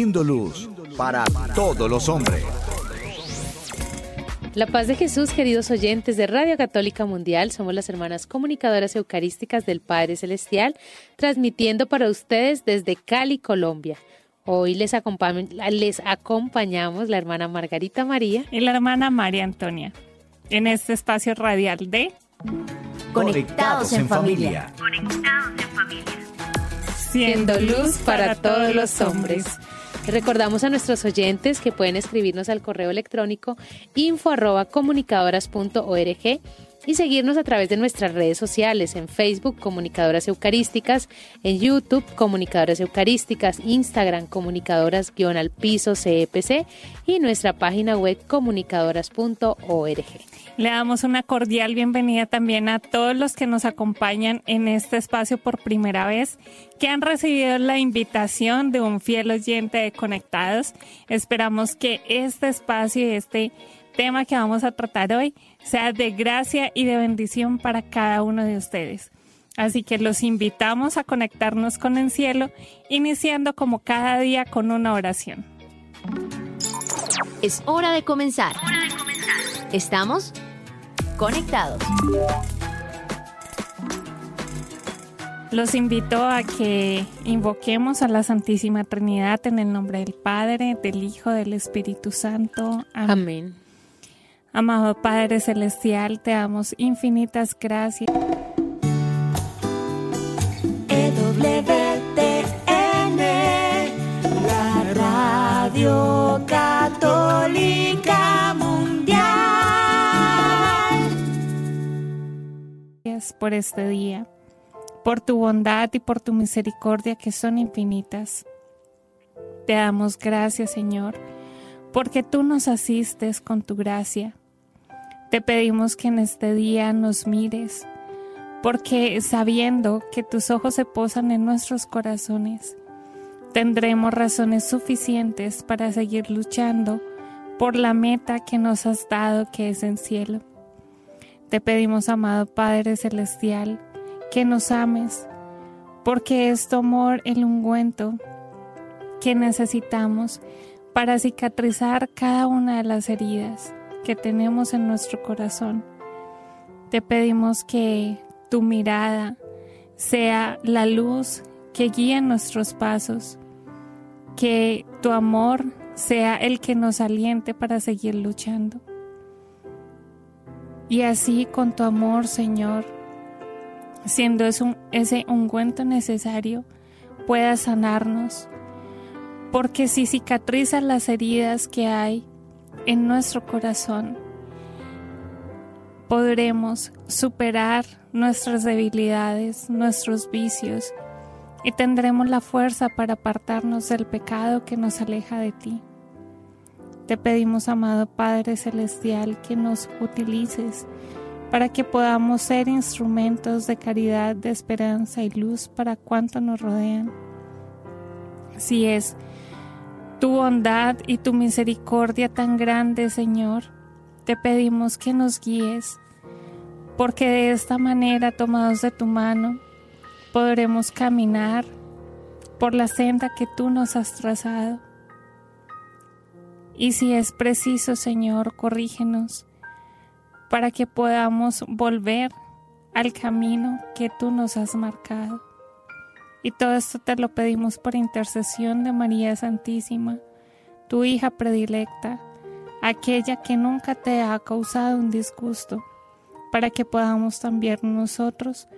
Luz para todos los hombres. La paz de Jesús, queridos oyentes de Radio Católica Mundial, somos las hermanas comunicadoras eucarísticas del Padre Celestial, transmitiendo para ustedes desde Cali, Colombia. Hoy les, les acompañamos la hermana Margarita María y la hermana María Antonia en este espacio radial de Conectados en familia. Conectados en familia. Siendo luz para todos los hombres. Recordamos a nuestros oyentes que pueden escribirnos al correo electrónico info y seguirnos a través de nuestras redes sociales, en Facebook Comunicadoras Eucarísticas, en YouTube Comunicadoras Eucarísticas, Instagram Comunicadoras guion al piso CEPC y nuestra página web comunicadoras.org. Le damos una cordial bienvenida también a todos los que nos acompañan en este espacio por primera vez, que han recibido la invitación de un fiel oyente de Conectados. Esperamos que este espacio y este tema que vamos a tratar hoy sea de gracia y de bendición para cada uno de ustedes. Así que los invitamos a conectarnos con el cielo, iniciando como cada día con una oración. Es hora de comenzar. Estamos conectados. Los invito a que invoquemos a la Santísima Trinidad en el nombre del Padre, del Hijo, del Espíritu Santo. Amén. Amado Padre Celestial, te damos infinitas gracias. Por este día, por tu bondad y por tu misericordia que son infinitas. Te damos gracias, Señor, porque tú nos asistes con tu gracia te pedimos que en este día nos mires, porque sabiendo que tus ojos se posan en nuestros corazones, tendremos razones suficientes para seguir luchando por la meta que nos has dado que es en cielo. Te pedimos, amado Padre Celestial, que nos ames, porque es tu amor el ungüento que necesitamos para cicatrizar cada una de las heridas que tenemos en nuestro corazón. Te pedimos que tu mirada sea la luz que guíe nuestros pasos, que tu amor sea el que nos aliente para seguir luchando. Y así con tu amor, Señor, siendo ese ungüento necesario, pueda sanarnos, porque si cicatrizas las heridas que hay, en nuestro corazón, podremos superar nuestras debilidades, nuestros vicios, y tendremos la fuerza para apartarnos del pecado que nos aleja de ti. Te pedimos, amado Padre Celestial, que nos utilices para que podamos ser instrumentos de caridad, de esperanza y luz para cuanto nos rodean. Si es tu bondad y tu misericordia tan grande, Señor, te pedimos que nos guíes, porque de esta manera, tomados de tu mano, podremos caminar por la senda que tú nos has trazado. Y si es preciso, Señor, corrígenos para que podamos volver al camino que tú nos has marcado. Y todo esto te lo pedimos por intercesión de María Santísima, tu hija predilecta, aquella que nunca te ha causado un disgusto, para que podamos también nosotros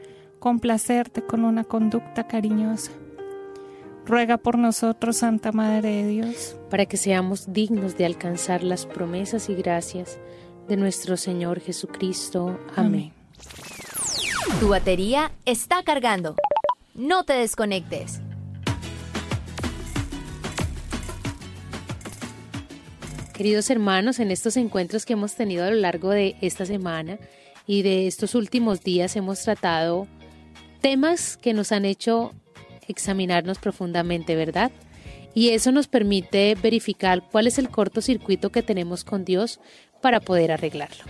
complacerte con una conducta cariñosa. Ruega por nosotros, Santa Madre de Dios, para que seamos dignos de alcanzar las promesas y gracias de nuestro Señor Jesucristo. Amén. Tu batería está cargando. No te desconectes. Queridos hermanos, en estos encuentros que hemos tenido a lo largo de esta semana y de estos últimos días hemos tratado temas que nos han hecho examinarnos profundamente, ¿verdad? Y eso nos permite verificar cuál es el cortocircuito que tenemos con Dios para poder arreglarlo.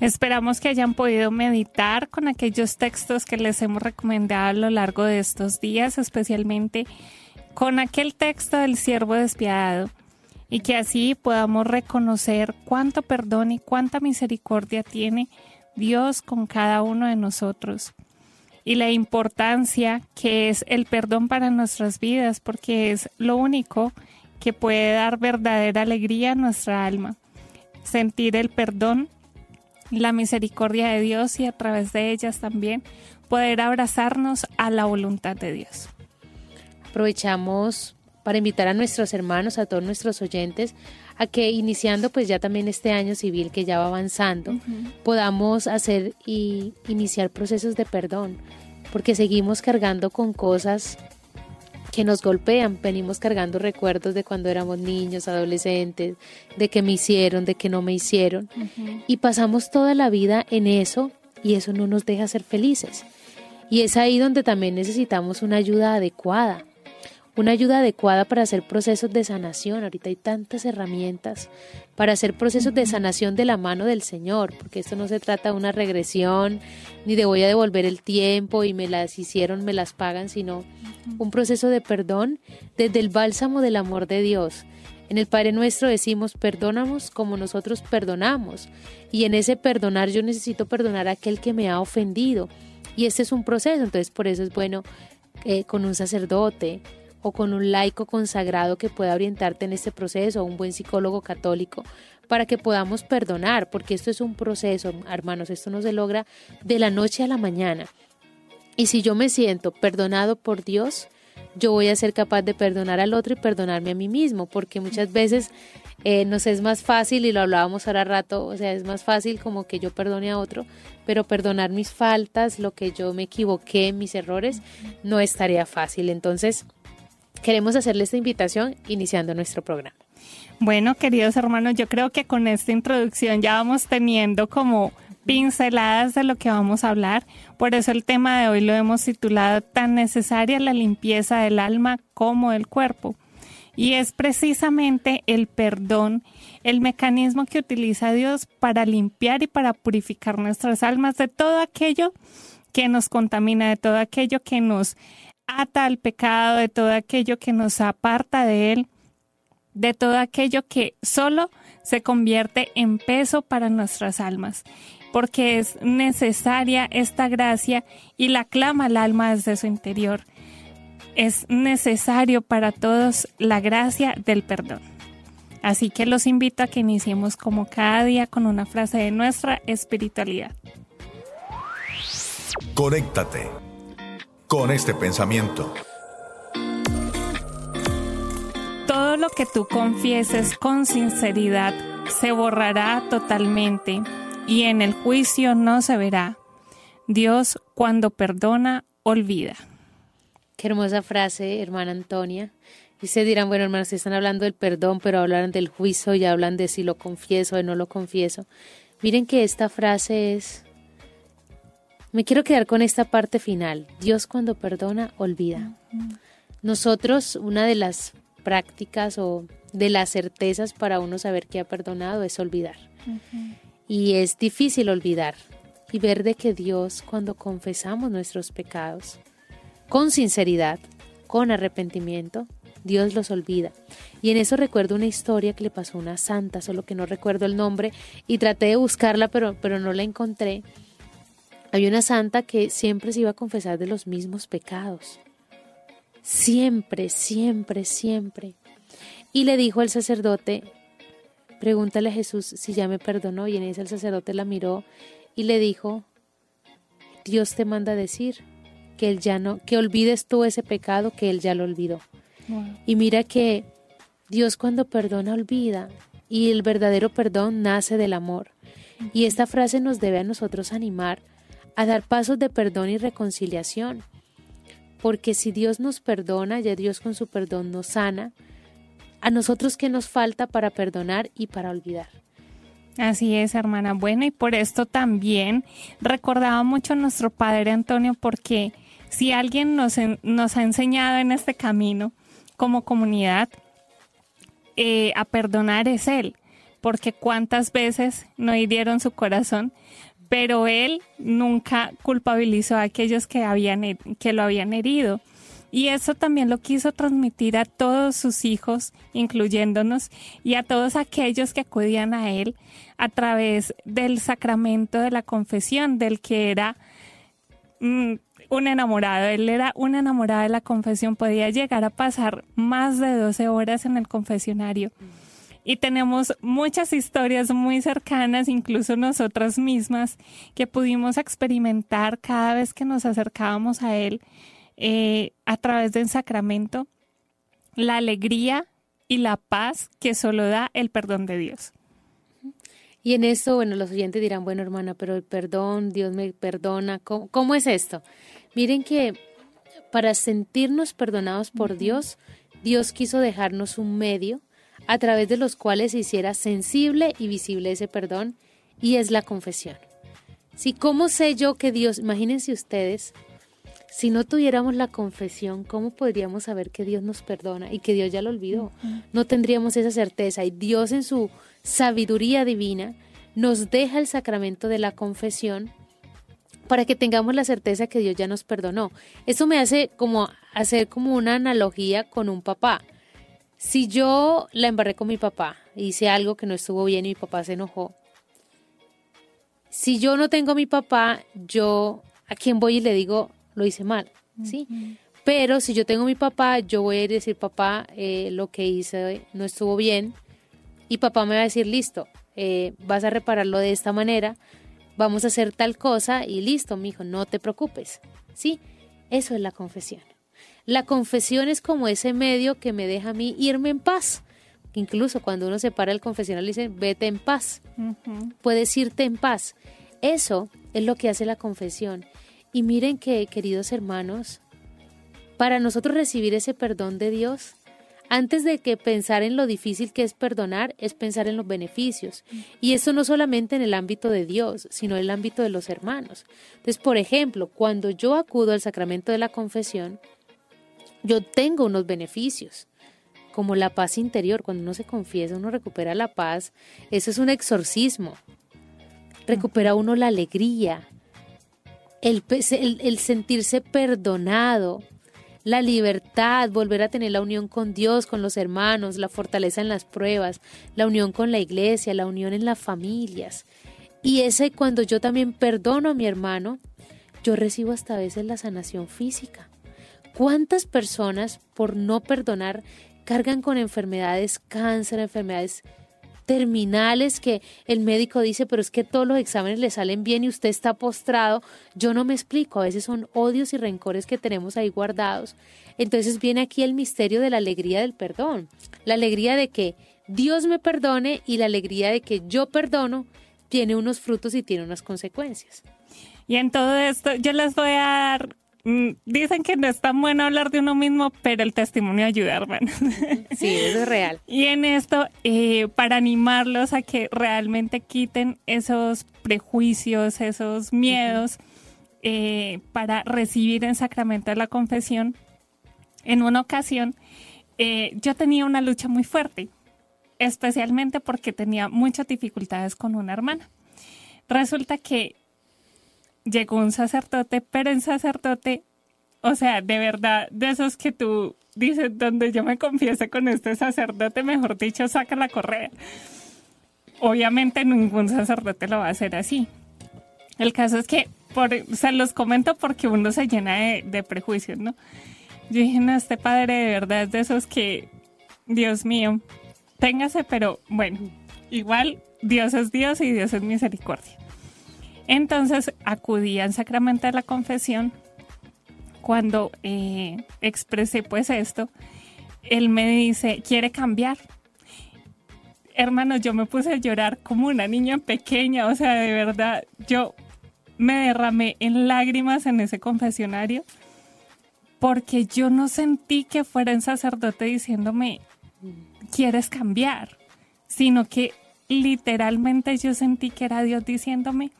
Esperamos que hayan podido meditar con aquellos textos que les hemos recomendado a lo largo de estos días, especialmente con aquel texto del siervo despiadado, y que así podamos reconocer cuánto perdón y cuánta misericordia tiene Dios con cada uno de nosotros y la importancia que es el perdón para nuestras vidas, porque es lo único que puede dar verdadera alegría a nuestra alma. Sentir el perdón, la misericordia de Dios y a través de ellas también poder abrazarnos a la voluntad de Dios. Aprovechamos para invitar a nuestros hermanos, a todos nuestros oyentes, a que iniciando pues ya también este año civil que ya va avanzando, podamos hacer y iniciar procesos de perdón, porque seguimos cargando con cosas que nos golpean, venimos cargando recuerdos de cuando éramos niños, adolescentes, de que me hicieron, de que no me hicieron, y pasamos toda la vida en eso y eso no nos deja ser felices. Y es ahí donde también necesitamos una ayuda adecuada, una ayuda adecuada para hacer procesos de sanación. Ahorita hay tantas herramientas para hacer procesos de sanación de la mano del Señor, porque esto no se trata de una regresión, ni de voy a devolver el tiempo y me las hicieron, me las pagan, sino un proceso de perdón desde el bálsamo del amor de Dios. En el Padre Nuestro decimos, perdónamos como nosotros perdonamos. Y en ese perdonar yo necesito perdonar a aquel que me ha ofendido. Y este es un proceso, entonces por eso es bueno eh, con un sacerdote, o con un laico consagrado que pueda orientarte en este proceso, o un buen psicólogo católico, para que podamos perdonar, porque esto es un proceso, hermanos, esto no se logra de la noche a la mañana. Y si yo me siento perdonado por Dios, yo voy a ser capaz de perdonar al otro y perdonarme a mí mismo, porque muchas veces eh, nos es más fácil, y lo hablábamos ahora rato, o sea, es más fácil como que yo perdone a otro, pero perdonar mis faltas, lo que yo me equivoqué, mis errores, no es tarea fácil. Entonces, queremos hacerle esta invitación iniciando nuestro programa. Bueno, queridos hermanos, yo creo que con esta introducción ya vamos teniendo como pinceladas de lo que vamos a hablar. Por eso el tema de hoy lo hemos titulado tan necesaria la limpieza del alma como del cuerpo. Y es precisamente el perdón, el mecanismo que utiliza Dios para limpiar y para purificar nuestras almas de todo aquello que nos contamina, de todo aquello que nos ata al pecado, de todo aquello que nos aparta de Él, de todo aquello que solo se convierte en peso para nuestras almas, porque es necesaria esta gracia y la clama al alma desde su interior. Es necesario para todos la gracia del perdón. Así que los invito a que iniciemos como cada día con una frase de nuestra espiritualidad. Conéctate con este pensamiento. Todo lo que tú confieses con sinceridad se borrará totalmente y en el juicio no se verá. Dios cuando perdona, olvida. Qué hermosa frase, hermana Antonia. Y se dirán, bueno, hermanos, si están hablando del perdón, pero hablan del juicio y hablan de si lo confieso o no lo confieso. Miren que esta frase es me quiero quedar con esta parte final. Dios cuando perdona, olvida. Nosotros, una de las prácticas o de las certezas para uno saber que ha perdonado es olvidar. Y es difícil olvidar y ver de que Dios cuando confesamos nuestros pecados con sinceridad, con arrepentimiento, Dios los olvida. Y en eso recuerdo una historia que le pasó a una santa, solo que no recuerdo el nombre, y traté de buscarla, pero, pero no la encontré. Había una santa que siempre se iba a confesar de los mismos pecados. Siempre, siempre, siempre. Y le dijo al sacerdote, pregúntale a Jesús si ya me perdonó. Y en ese el sacerdote la miró y le dijo, Dios te manda decir que él ya no, que olvides tú ese pecado que él ya lo olvidó. Y mira que Dios cuando perdona olvida y el verdadero perdón nace del amor. Y esta frase nos debe a nosotros animar a dar pasos de perdón y reconciliación. Porque si Dios nos perdona, ya Dios con su perdón nos sana, a nosotros qué nos falta para perdonar y para olvidar. Así es, hermana. Bueno, y por esto también recordaba mucho a nuestro Padre Antonio, porque si alguien nos, nos ha enseñado en este camino, como comunidad eh, a perdonar es Él, porque cuántas veces no hirieron su corazón, pero Él nunca culpabilizó a aquellos que, habían, que lo habían herido. Y eso también lo quiso transmitir a todos sus hijos, incluyéndonos, y a todos aquellos que acudían a Él a través del sacramento de la confesión, del que era mm, un enamorado. Él era un enamorado de la confesión, podía llegar a pasar más de 12 horas en el confesionario. Y tenemos muchas historias muy cercanas, incluso nosotras mismas, que pudimos experimentar cada vez que nos acercábamos a Él eh, a través del sacramento, la alegría y la paz que solo da el perdón de Dios. Y en esto, bueno, los oyentes dirán, bueno, hermana, pero el perdón, Dios me perdona, ¿cómo, es esto? Miren que para sentirnos perdonados por Dios, Dios quiso dejarnos un medio a través de los cuales se hiciera sensible y visible ese perdón, y es la confesión. Si, ¿cómo sé yo que Dios, imagínense ustedes, si no tuviéramos la confesión, ¿cómo podríamos saber que Dios nos perdona y que Dios ya lo olvidó? No tendríamos esa certeza y Dios en su sabiduría divina nos deja el sacramento de la confesión para que tengamos la certeza que Dios ya nos perdonó. Eso me hace como hacer como una analogía con un papá. Si yo la embarré con mi papá, hice algo que no estuvo bien y mi papá se enojó. Si yo no tengo a mi papá, yo a quién voy y le digo, lo hice mal, ¿sí? Pero si yo tengo a mi papá, yo voy a decir, papá, eh, lo que hice no estuvo bien. Y papá me va a decir, listo, eh, vas a repararlo de esta manera, vamos a hacer tal cosa y listo, mi hijo, no te preocupes. ¿Sí? Eso es la confesión. La confesión es como ese medio que me deja a mí irme en paz. Incluso cuando uno se para el confesional dice, vete en paz. Puedes irte en paz. Eso es lo que hace la confesión. Y miren que, queridos hermanos, para nosotros recibir ese perdón de Dios, antes de que pensar en lo difícil que es perdonar, es pensar en los beneficios. Y eso no solamente en el ámbito de Dios, sino en el ámbito de los hermanos. Entonces, por ejemplo, cuando yo acudo al sacramento de la confesión, yo tengo unos beneficios, como la paz interior. Cuando uno se confiesa, uno recupera la paz. Eso es un exorcismo. Recupera uno la alegría, el, sentirse perdonado, la libertad, volver a tener la unión con Dios, con los hermanos, la fortaleza en las pruebas, la unión con la iglesia, la unión en las familias. Y ese cuando yo también perdono a mi hermano, yo recibo hasta a veces la sanación física. ¿Cuántas personas por no perdonar cargan con enfermedades, cáncer, enfermedades terminales que el médico dice, pero es que todos los exámenes le salen bien y usted está postrado. Yo no me explico, a veces son odios y rencores que tenemos ahí guardados. Entonces viene aquí el misterio de la alegría del perdón, la alegría de que Dios me perdone y la alegría de que yo perdono tiene unos frutos y tiene unas consecuencias. Y en todo esto yo les voy a dar dicen que no es tan bueno hablar de uno mismo, pero el testimonio ayuda, hermano. Sí, eso es real. Y en esto, eh, para animarlos a que realmente quiten esos prejuicios, esos miedos, eh, para recibir el sacramento de la confesión, en una ocasión eh, yo tenía una lucha muy fuerte, especialmente porque tenía muchas dificultades con una hermana. Resulta que llegó un sacerdote, pero en sacerdote, o sea, de verdad, de esos que tú dices, donde yo me confiese con este sacerdote, mejor dicho, saca la correa. Obviamente ningún sacerdote lo va a hacer así. El caso es que, por, se los comento porque uno se llena de, de prejuicios, ¿no? Yo dije, no, este padre de verdad es de esos que, Dios mío, téngase, pero bueno, igual Dios es Dios y Dios es misericordia. Entonces acudí al sacramento de la confesión. Cuando eh, expresé pues esto, él me dice, ¿quiere cambiar? Hermanos, yo me puse a llorar como una niña pequeña, o sea, de verdad, yo me derramé en lágrimas en ese confesionario porque yo no sentí que fuera un sacerdote diciéndome, ¿quieres cambiar? Sino que literalmente yo sentí que era Dios diciéndome,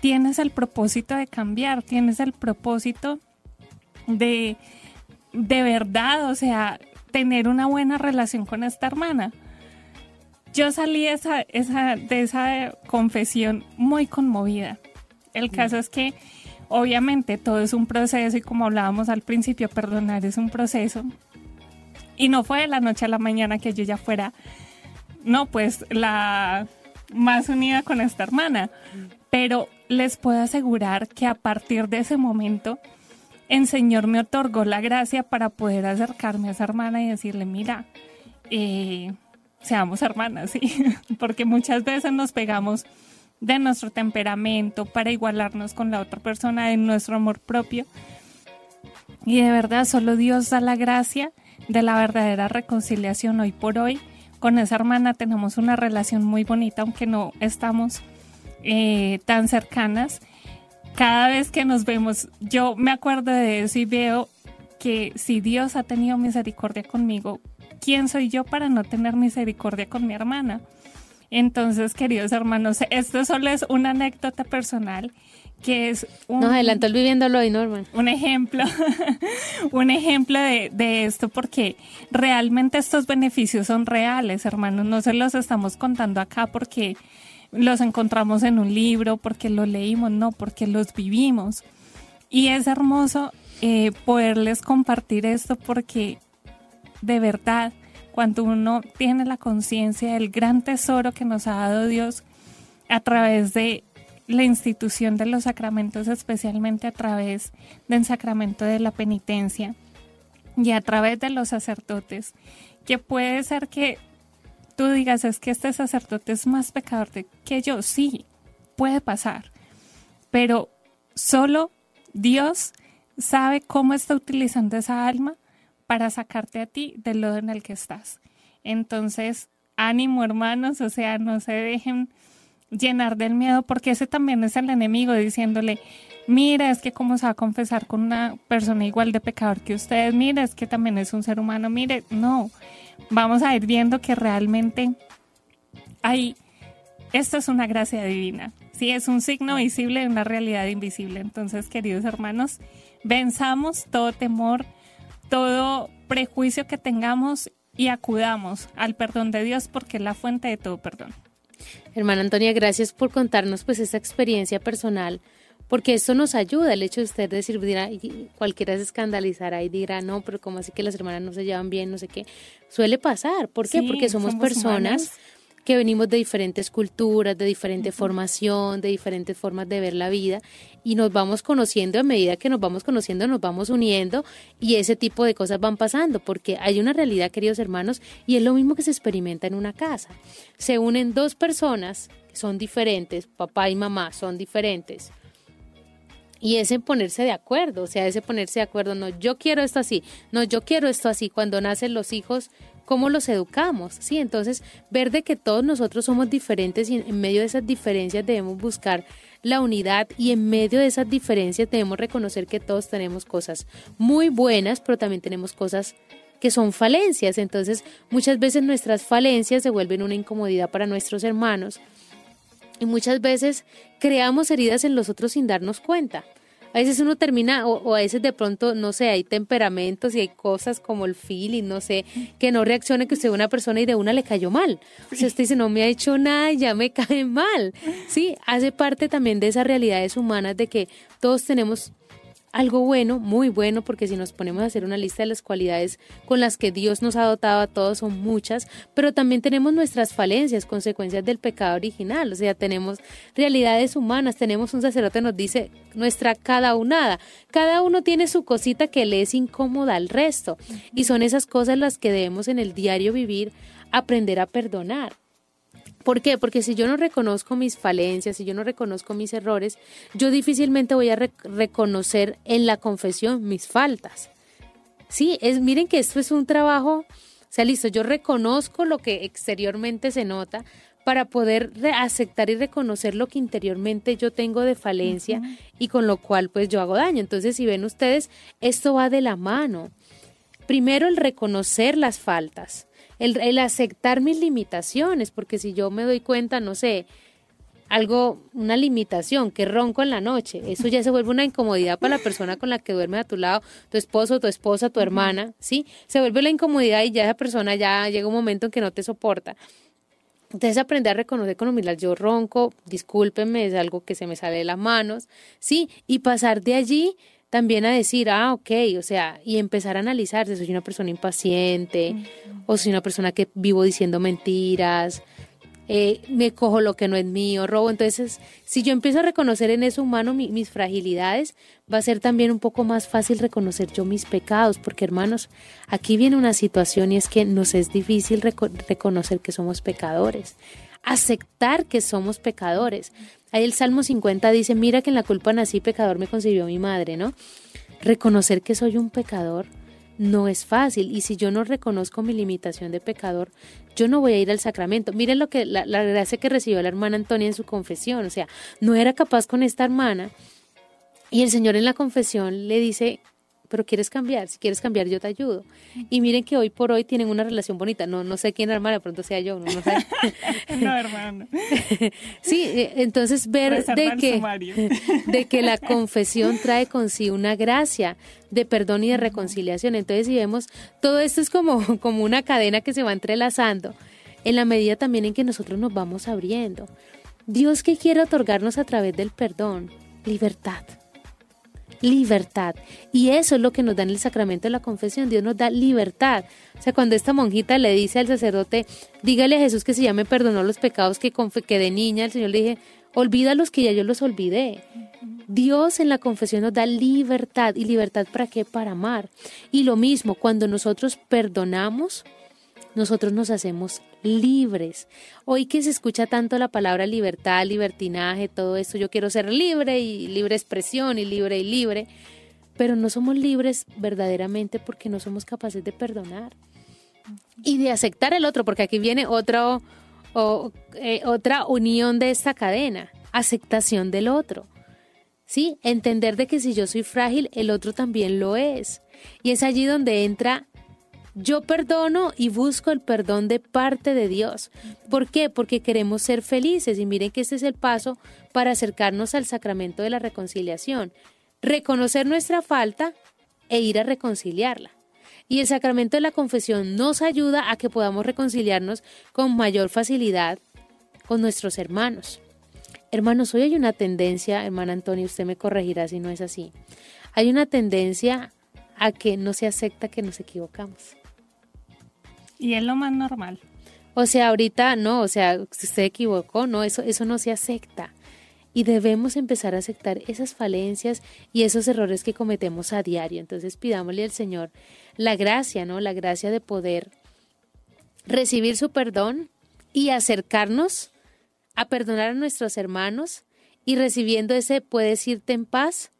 tienes el propósito de cambiar, tienes el propósito de, de verdad, o sea, tener una buena relación con esta hermana. Yo salí esa, esa, de esa confesión muy conmovida. El caso es que obviamente todo es un proceso y como hablábamos al principio, perdonar es un proceso. Y no fue de la noche a la mañana que yo ya fuera, no, pues la más unida con esta hermana. Pero les puedo asegurar que a partir de ese momento, el Señor me otorgó la gracia para poder acercarme a esa hermana y decirle, mira, eh, seamos hermanas. Porque muchas veces nos pegamos de nuestro temperamento para igualarnos con la otra persona, de nuestro amor propio. Y de verdad, solo Dios da la gracia de la verdadera reconciliación hoy por hoy. Con esa hermana tenemos una relación muy bonita, aunque no estamos eh, tan cercanas cada vez que nos vemos, yo me acuerdo de eso y veo que si Dios ha tenido misericordia conmigo, ¿quién soy yo para no tener misericordia con mi hermana? Entonces, queridos hermanos, esto solo es una anécdota personal que es un... Nos adelantó el viviéndolo hoy, Norman. Un ejemplo, un ejemplo de, de, esto porque realmente estos beneficios son reales, hermanos, no se los estamos contando acá porque los encontramos en un libro, porque lo leímos, no, porque los vivimos. Y es hermoso eh, poderles compartir esto porque de verdad, cuando uno tiene la conciencia del gran tesoro que nos ha dado Dios a través de la institución de los sacramentos, especialmente a través del sacramento de la penitencia y a través de los sacerdotes, que puede ser que tú digas, es que este sacerdote es más pecador que yo, sí, puede pasar, pero solo Dios sabe cómo está utilizando esa alma para sacarte a ti del lodo en el que estás. Entonces, ánimo hermanos, o sea, no se dejen llenar del miedo, porque ese también es el enemigo diciéndole, mira, es que cómo se va a confesar con una persona igual de pecador que ustedes, mira, es que también es un ser humano, mire, no, vamos a ir viendo que realmente hay, esto es una gracia divina, sí, es un signo visible de una realidad invisible. Entonces, queridos hermanos, venzamos todo temor, todo prejuicio que tengamos y acudamos al perdón de Dios porque es la fuente de todo perdón. Hermana Antonia, gracias por contarnos pues esta experiencia personal porque esto nos ayuda, el hecho de usted decir, dirá, cualquiera se escandalizará y dirá, no, pero como así que las hermanas no se llevan bien, no sé qué, suele pasar, ¿por qué? porque somos, personas que venimos de diferentes culturas, de diferente formación, de diferentes formas de ver la vida y nos vamos conociendo a medida que nos vamos conociendo, nos vamos uniendo y ese tipo de cosas van pasando porque hay una realidad, queridos hermanos, y es lo mismo que se experimenta en una casa. Se unen dos personas que son diferentes, papá y mamá son diferentes, y ese ponerse de acuerdo, o sea, ese ponerse de acuerdo, no, yo quiero esto así, no, yo quiero esto así, cuando nacen los hijos, ¿cómo los educamos? Sí, entonces, ver de que todos nosotros somos diferentes y en medio de esas diferencias debemos buscar la unidad y en medio de esas diferencias debemos reconocer que todos tenemos cosas muy buenas, pero también tenemos cosas que son falencias. Entonces, muchas veces nuestras falencias se vuelven una incomodidad para nuestros hermanos y muchas veces creamos heridas en los otros sin darnos cuenta. A veces uno termina, o, a veces de pronto, no sé, hay temperamentos y hay cosas como el feeling, no sé, que no reaccione que usted ve una persona y de una le cayó mal. O sea, usted dice, no me ha hecho nada ya me cae mal. Sí, hace parte también de esas realidades humanas de que todos tenemos algo bueno, muy bueno, porque si nos ponemos a hacer una lista de las cualidades con las que Dios nos ha dotado a todos son muchas, pero también tenemos nuestras falencias, consecuencias del pecado original, o sea, tenemos realidades humanas, tenemos un sacerdote nos dice nuestra cada unada, cada uno tiene su cosita que le es incómoda al resto. Y son esas cosas las que debemos en el diario vivir aprender a perdonar. ¿Por qué? Porque si yo no reconozco mis falencias, si yo no reconozco mis errores, yo difícilmente voy a reconocer en la confesión mis faltas. Sí, es, miren que esto es un trabajo, o sea, listo, yo reconozco lo que exteriormente se nota para poder aceptar y reconocer lo que interiormente yo tengo de falencia y con lo cual pues yo hago daño. Entonces, si ven ustedes, esto va de la mano. Primero el reconocer las faltas, el, aceptar mis limitaciones, porque si yo me doy cuenta, no sé, algo, una limitación, que ronco en la noche. Eso ya se vuelve una incomodidad para la persona con la que duerme a tu lado, tu esposo, tu esposa, tu hermana, ¿sí? Se vuelve la incomodidad y ya esa persona ya llega un momento en que no te soporta. Entonces aprender a reconocer con humildad, yo ronco, discúlpenme, es algo que se me sale de las manos, ¿sí? Y pasar de allí también a decir, ah, ok, o sea, y empezar a analizar si soy una persona impaciente o si soy una persona que vivo diciendo mentiras, eh, me cojo lo que no es mío, robo. Entonces, si yo empiezo a reconocer en eso humano mis fragilidades, va a ser también un poco más fácil reconocer yo mis pecados, porque hermanos, aquí viene una situación y es que nos es difícil reconocer que somos pecadores, aceptar que somos pecadores. Ahí el Salmo 50 dice, mira que en la culpa nací, pecador me concibió mi madre, ¿no? Reconocer que soy un pecador no es fácil. Y si yo no reconozco mi limitación de pecador, yo no voy a ir al sacramento. Miren lo que la, la gracia que recibió la hermana Antonia en su confesión. O sea, no era capaz con esta hermana. Y el Señor en la confesión le dice, pero quieres cambiar, si quieres cambiar yo te ayudo. Y miren que hoy por hoy tienen una relación bonita, no, no sé quién hermana, de pronto sea yo, no, no sé. no, hermano. sí, eh, entonces ver de que, de que la confesión trae consigo una gracia de perdón y de reconciliación. Entonces si vemos, todo esto es como, como una cadena que se va entrelazando en la medida también en que nosotros nos vamos abriendo. Dios que quiere otorgarnos a través del perdón, libertad libertad. Y eso es lo que nos da en el sacramento de la confesión. Dios nos da libertad. O sea, cuando esta monjita le dice al sacerdote, dígale a Jesús que si ya me perdonó los pecados que, que de niña, el Señor le dije, olvídalos que ya yo los olvidé. Dios en la confesión nos da libertad. ¿Y libertad para qué? Para amar. Y lo mismo, cuando nosotros perdonamos, nosotros nos hacemos libres. Hoy que se escucha tanto la palabra libertad, libertinaje, todo esto, yo quiero ser libre y libre expresión y libre y libre, pero no somos libres verdaderamente porque no somos capaces de perdonar y de aceptar el otro, porque aquí viene otro, eh, otra unión de esta cadena, aceptación del otro. ¿Sí? Entender de que si yo soy frágil, el otro también lo es. Y es allí donde entra yo perdono y busco el perdón de parte de Dios. ¿Por qué? Porque queremos ser felices y miren que este es el paso para acercarnos al sacramento de la reconciliación. Reconocer nuestra falta e ir a reconciliarla. Y el sacramento de la confesión nos ayuda a que podamos reconciliarnos con mayor facilidad con nuestros hermanos. Hermanos, hoy hay una tendencia, hermana Antonio, usted me corregirá si no es así. Hay una tendencia a que no se acepta que nos equivocamos. Y es lo más normal. O sea, ahorita no, o sea, se equivocó, no, eso, eso no se acepta. Y debemos empezar a aceptar esas falencias y esos errores que cometemos a diario. Entonces pidámosle al Señor la gracia, ¿no? La gracia de poder recibir su perdón y acercarnos a perdonar a nuestros hermanos y recibiendo ese puedes irte en paz,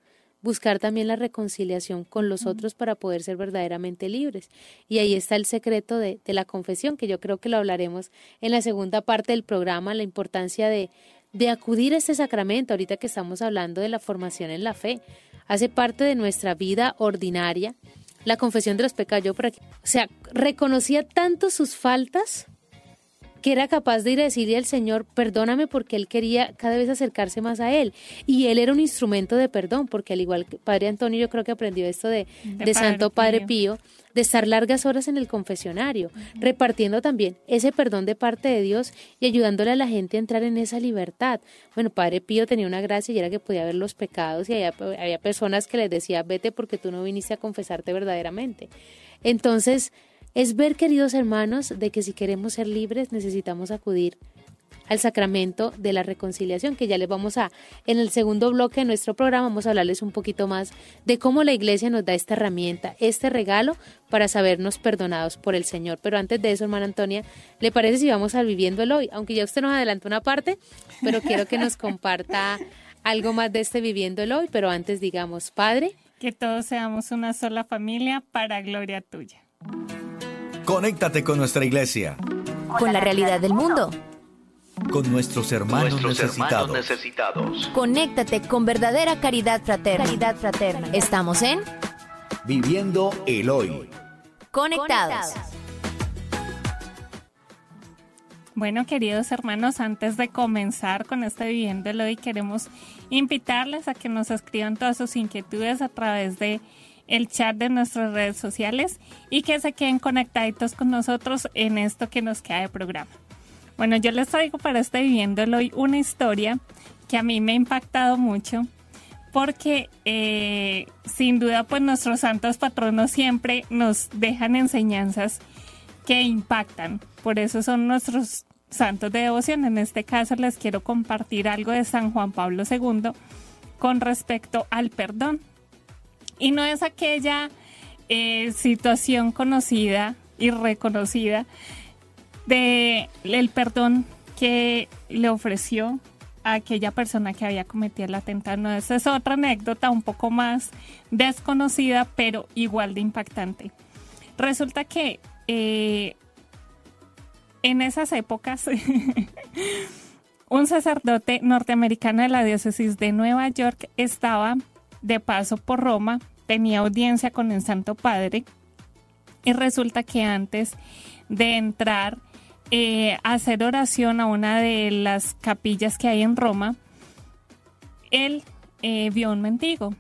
buscar también la reconciliación con los otros para poder ser verdaderamente libres. Y ahí está el secreto de, de, la confesión, que yo creo que lo hablaremos en la segunda parte del programa, la importancia de, de acudir a este sacramento, ahorita que estamos hablando de la formación en la fe. Hace parte de nuestra vida ordinaria la confesión de los pecados. Yo por aquí, o sea, reconocía tanto sus faltas que era capaz de ir a decirle al Señor, perdóname porque él quería cada vez acercarse más a él. Y él era un instrumento de perdón, porque al igual que Padre Antonio, yo creo que aprendió esto de, de, Santo Padre Pío, de estar largas horas en el confesionario, repartiendo también ese perdón de parte de Dios y ayudándole a la gente a entrar en esa libertad. Bueno, Padre Pío tenía una gracia y era que podía ver los pecados y había, había personas que les decía, vete porque tú no viniste a confesarte verdaderamente. Entonces, es ver, queridos hermanos, de que si queremos ser libres necesitamos acudir al sacramento de la reconciliación, que ya les vamos a, en el segundo bloque de nuestro programa, vamos a hablarles un poquito más de cómo la iglesia nos da esta herramienta, este regalo para sabernos perdonados por el Señor. Pero antes de eso, hermana Antonia, ¿le parece si vamos al viviendo el hoy? Aunque ya usted nos adelantó una parte, pero quiero que nos comparta algo más de este viviendo el hoy, pero antes digamos, Padre. Que todos seamos una sola familia para gloria tuya. Conéctate con nuestra iglesia. Con la realidad del mundo. Con nuestros hermanos, necesitados. Conéctate con verdadera caridad fraterna. Caridad fraterna. Estamos en Viviendo el Hoy. Conectados. Bueno, queridos hermanos, antes de comenzar con este Viviéndolo hoy, queremos invitarles a que nos escriban todas sus inquietudes a través de el chat de nuestras redes sociales y que se queden conectaditos con nosotros en esto que nos queda de programa. Bueno, yo les traigo para este Viviéndolo hoy una historia que a mí me ha impactado mucho porque eh, sin duda pues nuestros santos patronos siempre nos dejan enseñanzas que impactan. Por eso son nuestros santos de devoción. En este caso les quiero compartir algo de San Juan Pablo II con respecto al perdón. Y no es aquella eh, situación conocida y reconocida de el perdón que le ofreció a aquella persona que había cometido el atentado. No, esa es otra anécdota un poco más desconocida, pero igual de impactante. Resulta que eh, en esas épocas, un sacerdote norteamericano de la diócesis de Nueva York estaba de paso por Roma, tenía audiencia con el Santo Padre y resulta que antes de entrar eh, a hacer oración a una de las capillas que hay en Roma, él eh, vio un mendigo.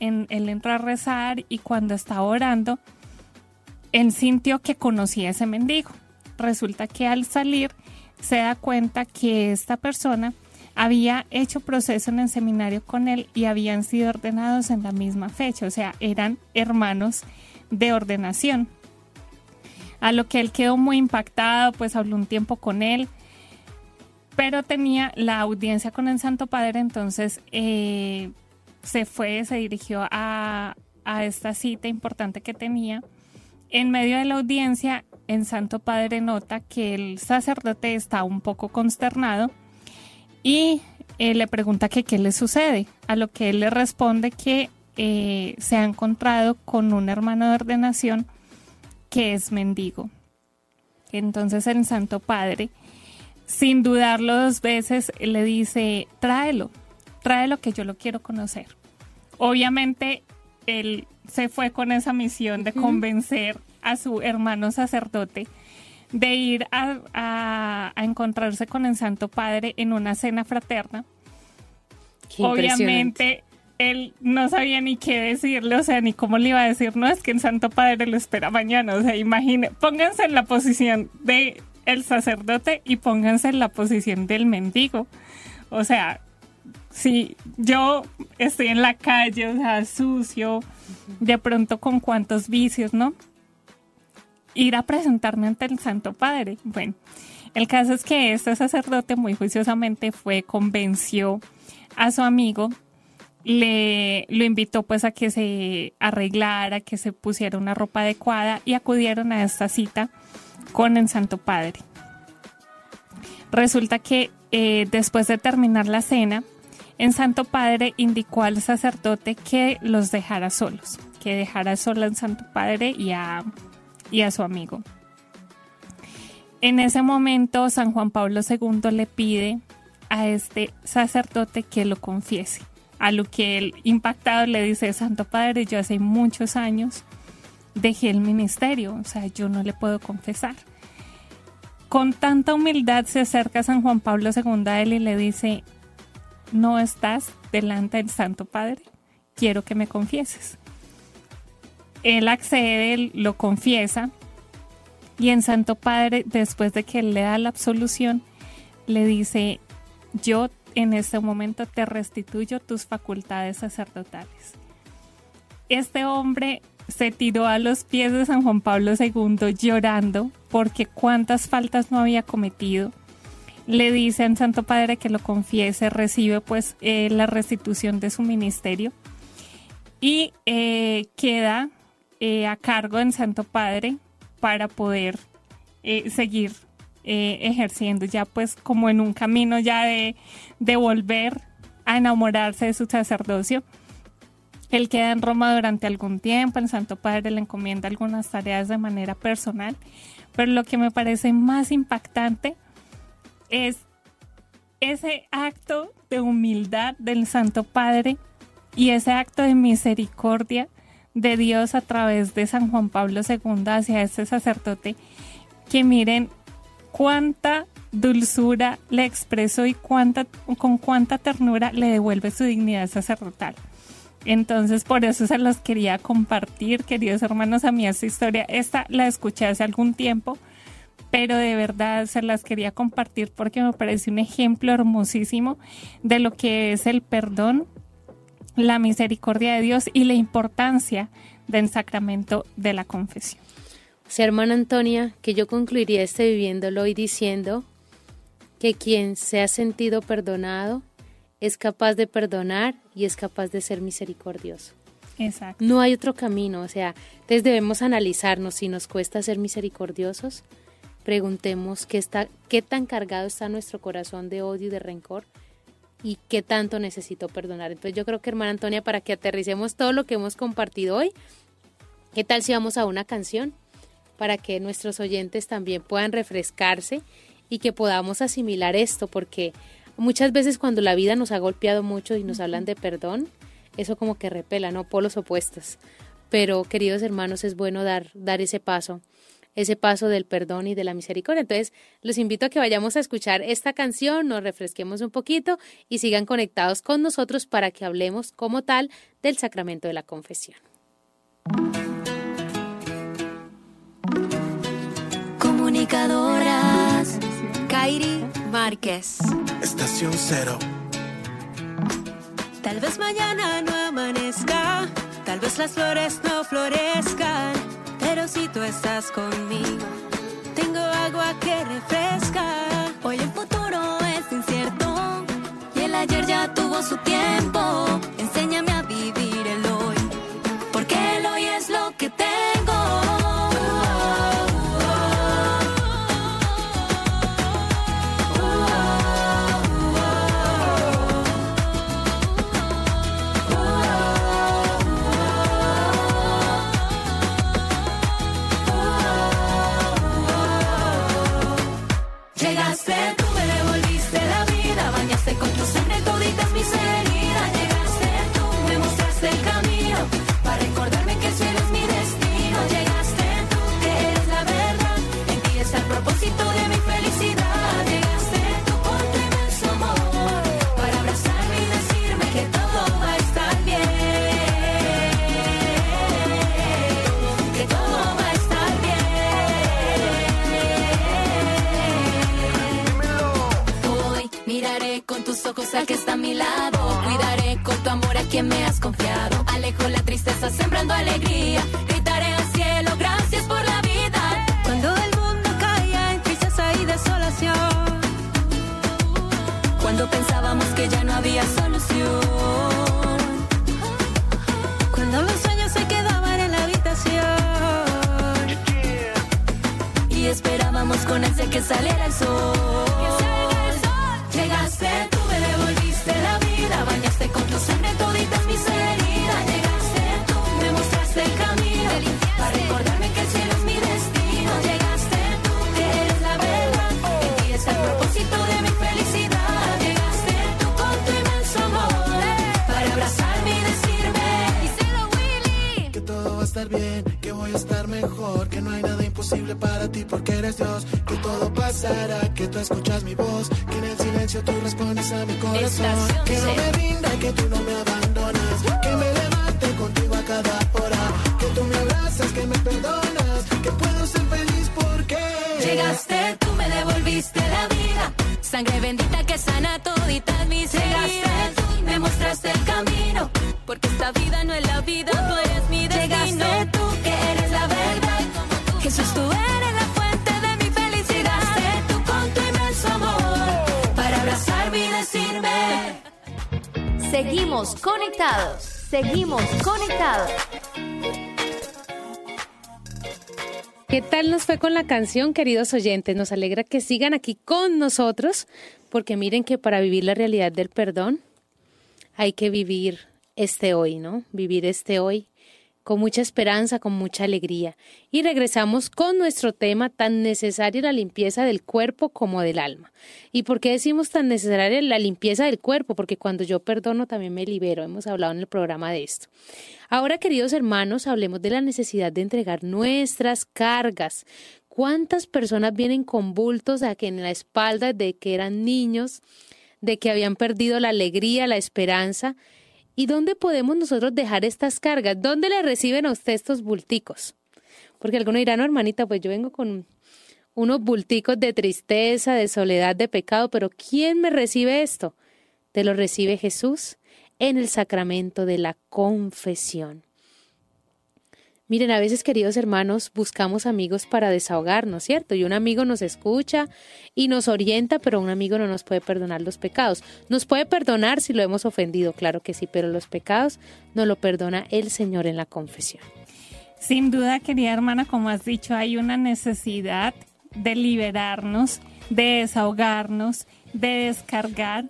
En, él entró a rezar y cuando estaba orando, él sintió que conocía a ese mendigo resulta que al salir se da cuenta que esta persona había hecho proceso en el seminario con él y habían sido ordenados en la misma fecha, o sea, eran hermanos de ordenación. A lo que él quedó muy impactado, pues habló un tiempo con él, pero tenía la audiencia con el Santo Padre, entonces eh, se fue, se dirigió a, a esta cita importante que tenía. En medio de la audiencia, en Santo Padre nota que el sacerdote está un poco consternado y eh, le pregunta que qué le sucede, a lo que él le responde que eh, se ha encontrado con un hermano de ordenación que es mendigo. Entonces el Santo Padre, sin dudarlo dos veces, le dice, tráelo, tráelo que yo lo quiero conocer. Obviamente él se fue con esa misión de convencer a su hermano sacerdote de ir a, encontrarse con el Santo Padre en una cena fraterna. Obviamente él no sabía ni qué decirle, o sea, ni cómo le iba a decir, no, es que el Santo Padre lo espera mañana, o sea, imagine, pónganse en la posición de el sacerdote y pónganse en la posición del mendigo. O sea, si yo estoy en la calle, o sea, sucio, de pronto con cuantos vicios, ¿no? Ir a presentarme ante el Santo Padre. Bueno, el caso es que este sacerdote muy juiciosamente fue, convenció a su amigo, le lo invitó pues a que se arreglara, que se pusiera una ropa adecuada y acudieron a esta cita con el Santo Padre. Resulta que eh, después de terminar la cena, el Santo Padre indicó al sacerdote que los dejara solos, que dejara solo al Santo Padre y a y a su amigo. En ese momento, San Juan Pablo II le pide a este sacerdote que lo confiese, a lo que el impactado le dice, Santo Padre, yo hace muchos años dejé el ministerio, o sea, yo no le puedo confesar. Con tanta humildad se acerca San Juan Pablo II a él y le dice, no estás delante del Santo Padre, quiero que me confieses él accede, lo confiesa y en Santo Padre, después de que él le da la absolución, le dice, yo en este momento te restituyo tus facultades sacerdotales. Este hombre se tiró a los pies de San Juan Pablo II llorando porque cuántas faltas no había cometido. Le dice a Santo Padre que lo confiese, recibe pues eh, la restitución de su ministerio y eh, queda eh, a cargo del Santo Padre para poder eh, seguir eh, ejerciendo ya pues como en un camino ya de, de volver a enamorarse de su sacerdocio. Él queda en Roma durante algún tiempo, el Santo Padre le encomienda algunas tareas de manera personal, pero lo que me parece más impactante es ese acto de humildad del Santo Padre y ese acto de misericordia de Dios a través de San Juan Pablo II hacia este sacerdote, que miren cuánta dulzura le expresó y cuánta, con cuánta ternura le devuelve su dignidad sacerdotal. Entonces, por eso se los quería compartir, queridos hermanos, a mí esta historia. Esta la escuché hace algún tiempo, pero de verdad se las quería compartir porque me parece un ejemplo hermosísimo de lo que es el perdón, la misericordia de Dios y la importancia del sacramento de la confesión. Sí, hermana Antonia, que yo concluiría este viviéndolo y diciendo que quien se ha sentido perdonado es capaz de perdonar y es capaz de ser misericordioso. Exacto. No hay otro camino, o sea, entonces debemos analizarnos si nos cuesta ser misericordiosos, preguntemos qué, está, qué tan cargado está nuestro corazón de odio y de rencor y qué tanto necesito perdonar. Entonces yo creo que hermana Antonia, para que aterricemos todo lo que hemos compartido hoy, ¿qué tal si vamos a una canción para que nuestros oyentes también puedan refrescarse y que podamos asimilar esto? Porque muchas veces cuando la vida nos ha golpeado mucho y nos hablan de perdón, eso como que repela, ¿no? Polos opuestos. Pero queridos hermanos, es bueno dar, dar ese paso ese paso del perdón y de la misericordia. Entonces, los invito a que vayamos a escuchar esta canción, nos refresquemos un poquito y sigan conectados con nosotros para que hablemos como tal del sacramento de la confesión. Comunicadoras. Kairi Márquez. Estación cero. Tal vez mañana no amanezca, tal vez las flores no florezcan, pero si tú estás conmigo, tengo agua que refresca. Hoy el futuro es incierto y el ayer ya tuvo su tiempo. Enséñame ojos que está a mi lado. Cuidaré con tu amor a quien me has confiado. Alejo la tristeza sembrando alegría. Gritaré al cielo, gracias por la vida. Cuando el mundo caía en tristeza y desolación. Cuando pensábamos que ya no había solución. Cuando los sueños se quedaban en la habitación. Y esperábamos con ansia que saliera el sol. Llegaste tú, mejor, que no hay nada imposible para ti porque eres Dios, que todo pasará, que tú escuchas mi voz, que en el silencio tú respondes a mi corazón, que no me rinda, que tú no me abandonas, que me levante contigo a cada hora, que tú me abrazas, que me perdonas, que puedo ser feliz porque Llegaste tú, me devolviste la vida. Sangre bendita que sana toditas mis heridas. tú, me mostraste el camino. Porque esta vida no es la vida, Conectados. Seguimos conectados. ¿Qué tal nos fue con la canción, queridos oyentes? Nos alegra que sigan aquí con nosotros, porque miren que para vivir la realidad del perdón hay que vivir este hoy, ¿no? Vivir este hoy con mucha esperanza, con mucha alegría. Y regresamos con nuestro tema tan necesario, la limpieza del cuerpo como del alma. ¿Y por qué decimos tan necesaria la limpieza del cuerpo? Porque cuando yo perdono también me libero. Hemos hablado en el programa de esto. Ahora, queridos hermanos, hablemos de la necesidad de entregar nuestras cargas. ¿Cuántas personas vienen con bultos aquí en la espalda de que eran niños, de que habían perdido la alegría, la esperanza? ¿Y dónde podemos nosotros dejar estas cargas? ¿Dónde le reciben a usted estos bulticos? Porque algunos dirán, hermanita, pues yo vengo con unos bulticos de tristeza, de soledad, de pecado, pero ¿quién me recibe esto? Te lo recibe Jesús en el sacramento de la confesión. Miren, a veces, queridos hermanos, buscamos amigos para desahogarnos, ¿cierto? Y un amigo nos escucha y nos orienta, pero un amigo no nos puede perdonar los pecados. Nos puede perdonar si lo hemos ofendido, claro que sí, pero los pecados no lo perdona el Señor en la confesión. Sin duda, querida hermana, como has dicho, hay una necesidad de liberarnos, de desahogarnos, de descargar,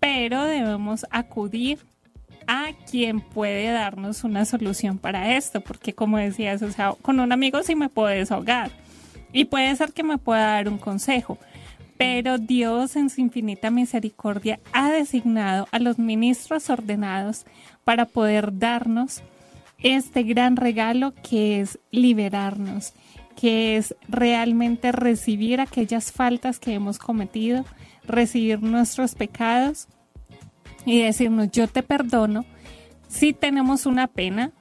pero debemos acudir a quien puede darnos una solución para esto, porque como decías, o sea, con un amigo sí me puedo desahogar y puede ser que me pueda dar un consejo, pero Dios en su infinita misericordia ha designado a los ministros ordenados para poder darnos este gran regalo que es liberarnos, que es realmente recibir aquellas faltas que hemos cometido, recibir nuestros pecados y decirnos yo te perdono si tenemos una pena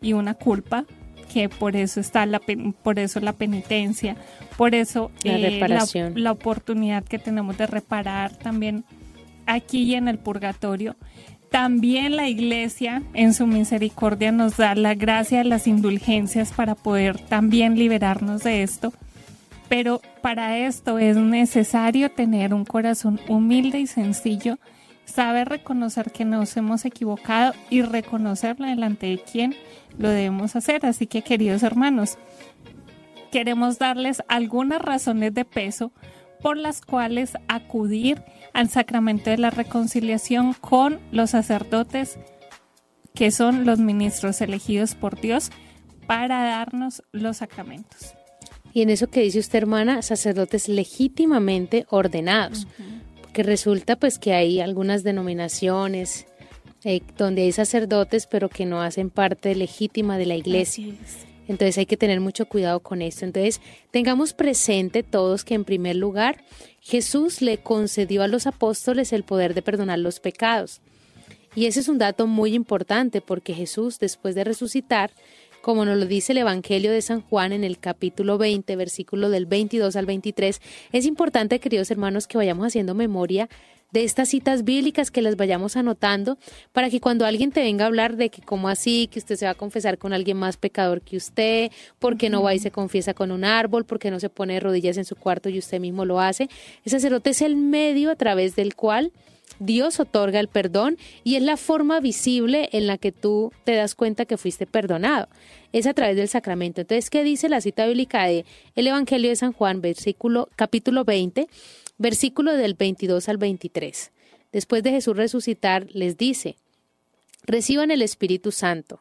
y una culpa que por eso está la por eso la penitencia por eso la, eh, la, oportunidad que tenemos de reparar también aquí y en el purgatorio. También la iglesia en su misericordia nos da la gracia de las indulgencias para poder también liberarnos de esto. Pero para esto es necesario tener un corazón humilde y sencillo saber reconocer que nos hemos equivocado y reconocerlo delante de quien lo debemos hacer. Así que queridos hermanos, queremos darles algunas razones de peso por las cuales acudir al sacramento de la reconciliación con los sacerdotes que son los ministros elegidos por Dios para darnos los sacramentos. Y en eso que dice usted, hermana, sacerdotes legítimamente ordenados que resulta pues que hay algunas denominaciones eh, donde hay sacerdotes pero que no hacen parte legítima de la iglesia. Entonces hay que tener mucho cuidado con esto. Entonces tengamos presente todos que en primer lugar Jesús le concedió a los apóstoles el poder de perdonar los pecados. Y ese es un dato muy importante porque Jesús después de resucitar como nos lo dice el Evangelio de San Juan en el capítulo 20, versículo del 22 al 23, es importante, queridos hermanos, que vayamos haciendo memoria de estas citas bíblicas que las vayamos anotando para que cuando alguien te venga a hablar de que cómo así, que usted se va a confesar con alguien más pecador que usted, porque no va y se confiesa con un árbol, porque no se pone de rodillas en su cuarto y usted mismo lo hace, el sacerdote es el medio a través del cual Dios otorga el perdón y es la forma visible en la que tú te das cuenta que fuiste perdonado. Es a través del sacramento. Entonces, ¿qué dice la cita bíblica de el Evangelio de San Juan, versículo capítulo 20, versículo del 22 al 23? Después de Jesús resucitar, les dice: Reciban el Espíritu Santo.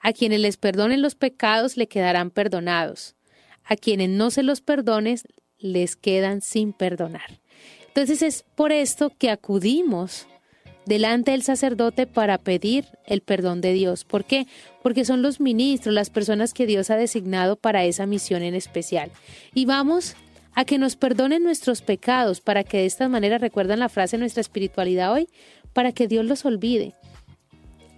A quienes les perdonen los pecados le quedarán perdonados. A quienes no se los perdones les quedan sin perdonar. Entonces es por esto que acudimos delante del sacerdote para pedir el perdón de Dios. ¿Por qué? Porque son los ministros, las personas que Dios ha designado para esa misión en especial. Y vamos a que nos perdonen nuestros pecados para que de esta manera, recuerdan la frase de nuestra espiritualidad hoy, para que Dios los olvide.